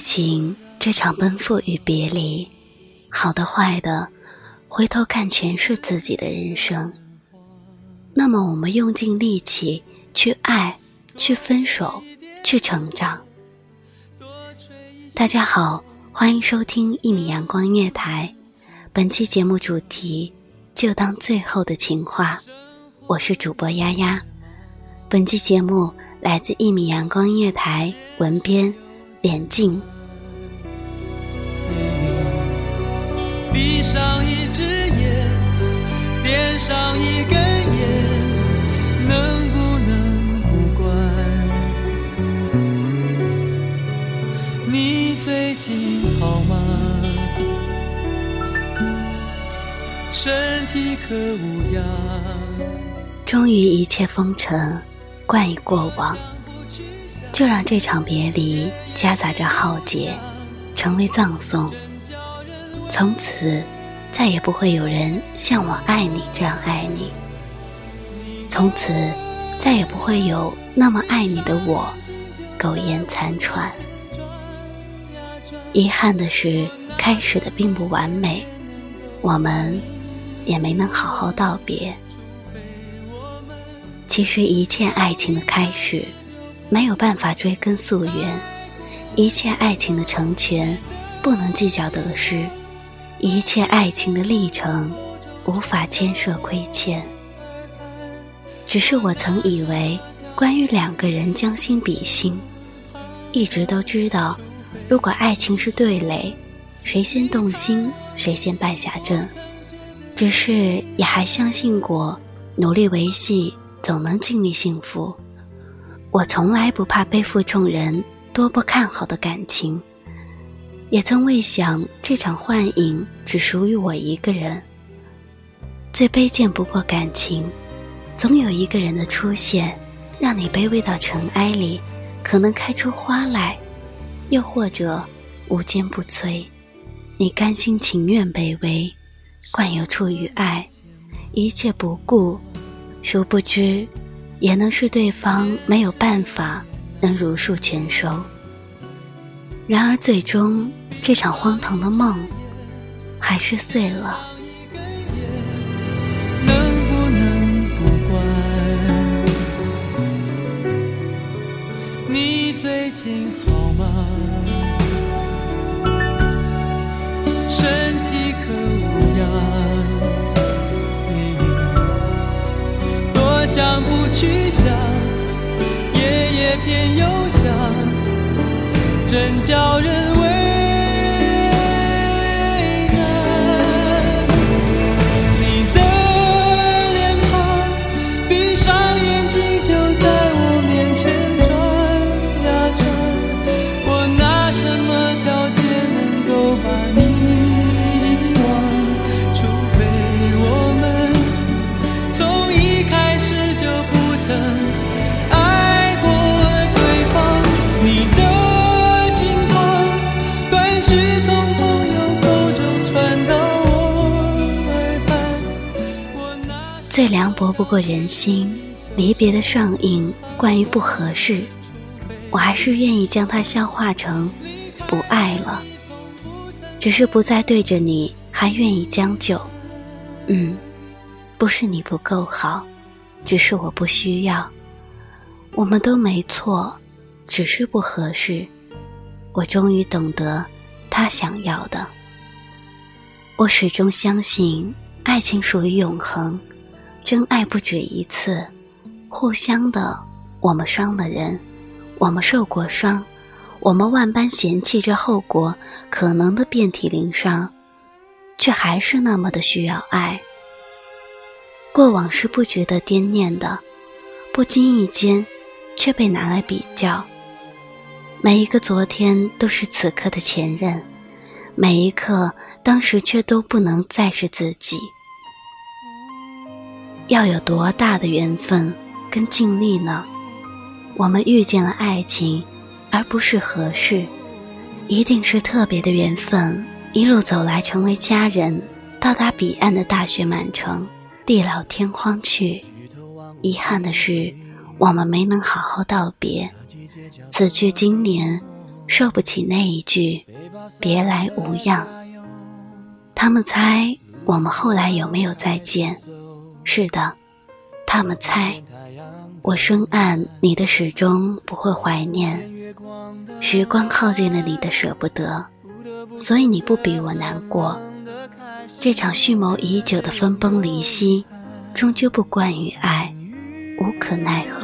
情这场奔赴与别离，好的坏的，回头看全是自己的人生。那么，我们用尽力气去爱，去分手，去成长。大家好，欢迎收听一米阳光音乐台。本期节目主题就当最后的情话，我是主播丫丫。本期节目来自一米阳光音乐台文编脸静。闭上一只眼，点上一根烟，能不能不管？你最近好吗？身体可无恙？终于一切风尘，冠以过往，就让这场别离夹杂着浩劫，成为葬送。从此，再也不会有人像我爱你这样爱你。从此，再也不会有那么爱你的我，苟延残喘。遗憾的是，开始的并不完美，我们也没能好好道别。其实，一切爱情的开始，没有办法追根溯源；一切爱情的成全，不能计较得失；一切爱情的历程，无法牵涉亏欠。只是我曾以为，关于两个人将心比心，一直都知道，如果爱情是对垒，谁先动心，谁先败下阵。只是也还相信过，努力维系。总能尽力幸福。我从来不怕背负众人多不看好的感情，也曾未想这场幻影只属于我一个人。最卑贱不过感情，总有一个人的出现，让你卑微到尘埃里，可能开出花来；又或者无坚不摧，你甘心情愿卑微，惯有出于爱，一切不顾。殊不知，也能是对方没有办法能如数全收。然而，最终这场荒唐的梦还是碎了。能不能不管？你最近好吗？身体可无恙？多想不去想，夜夜偏又想，真叫人为最凉薄不过人心，离别的上映，关于不合适，我还是愿意将它消化成不爱了。只是不再对着你，还愿意将就。嗯，不是你不够好，只是我不需要。我们都没错，只是不合适。我终于懂得他想要的。我始终相信，爱情属于永恒，真爱不止一次，互相的。我们伤了人，我们受过伤，我们万般嫌弃这后果可能的遍体鳞伤，却还是那么的需要爱。过往是不值得惦念的，不经意间。却被拿来比较。每一个昨天都是此刻的前任，每一刻当时却都不能再是自己。要有多大的缘分跟尽力呢？我们遇见了爱情，而不是合适，一定是特别的缘分。一路走来，成为家人，到达彼岸的大雪满城，地老天荒去。遗憾的是。我们没能好好道别，此去经年，受不起那一句“别来无恙”。他们猜我们后来有没有再见？是的，他们猜。我深谙你的始终不会怀念，时光耗尽了你的舍不得，所以你不比我难过。这场蓄谋已久的分崩离析，终究不关于爱。无可奈何。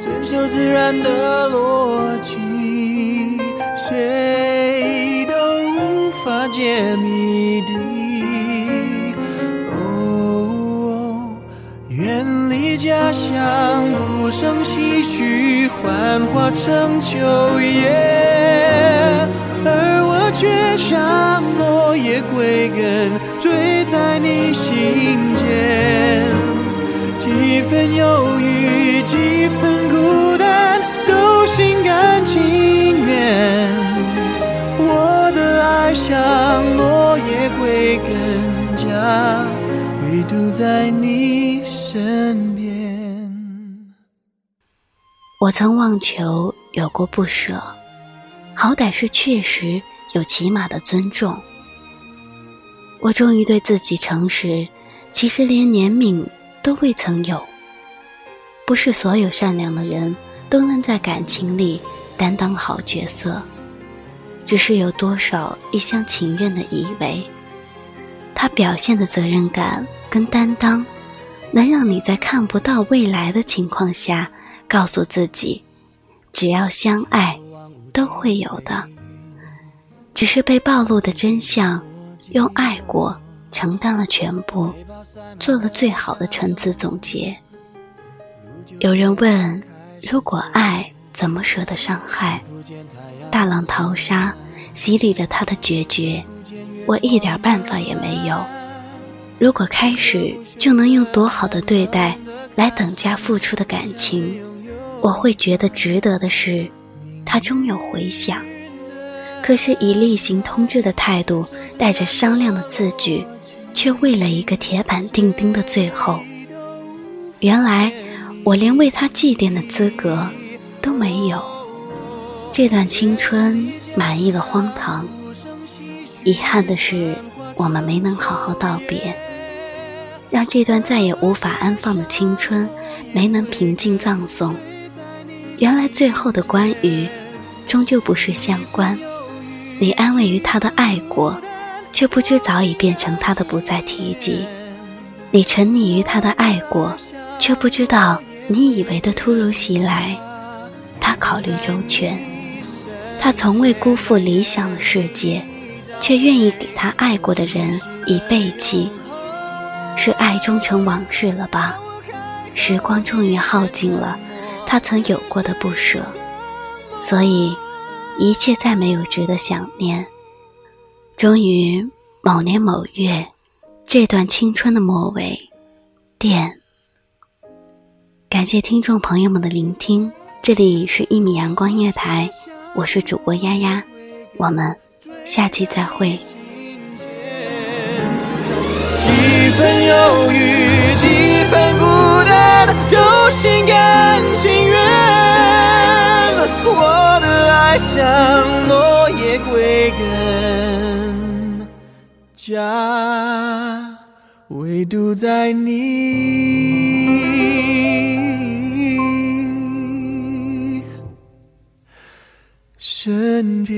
遵守自然的逻辑，谁都无法解谜底。家乡，不胜唏嘘，幻化成秋叶，而我却像落叶归根，坠在你心间。几分忧郁，几分孤单，都心甘情愿。我的爱像落叶归根，家唯独在你身我曾妄求有过不舍，好歹是确实有起码的尊重。我终于对自己诚实，其实连怜悯。都未曾有。不是所有善良的人都能在感情里担当好角色，只是有多少一厢情愿的以为，他表现的责任感跟担当，能让你在看不到未来的情况下，告诉自己，只要相爱，都会有的。只是被暴露的真相，用爱过承担了全部。做了最好的陈词总结。有人问：如果爱，怎么舍得伤害？大浪淘沙，洗礼了他的决绝，我一点办法也没有。如果开始就能用多好的对待来等价付出的感情，我会觉得值得的是，他终有回响。可是以例行通知的态度，带着商量的字句。却为了一个铁板钉钉的最后，原来我连为他祭奠的资格都没有。这段青春满意了荒唐，遗憾的是我们没能好好道别，让这段再也无法安放的青春没能平静葬送。原来最后的关于，终究不是相关。你安慰于他的爱过。却不知早已变成他的不再提及。你沉溺于他的爱过，却不知道你以为的突如其来，他考虑周全。他从未辜负理想的世界，却愿意给他爱过的人以背弃。是爱终成往事了吧？时光终于耗尽了他曾有过的不舍，所以一切再没有值得想念。终于，某年某月，这段青春的末尾，电。感谢听众朋友们的聆听，这里是一米阳光音乐台，我是主播丫丫，我们下期再会。几分忧郁，几分孤单，都心甘。我的爱像落叶归根，家唯独在你身边。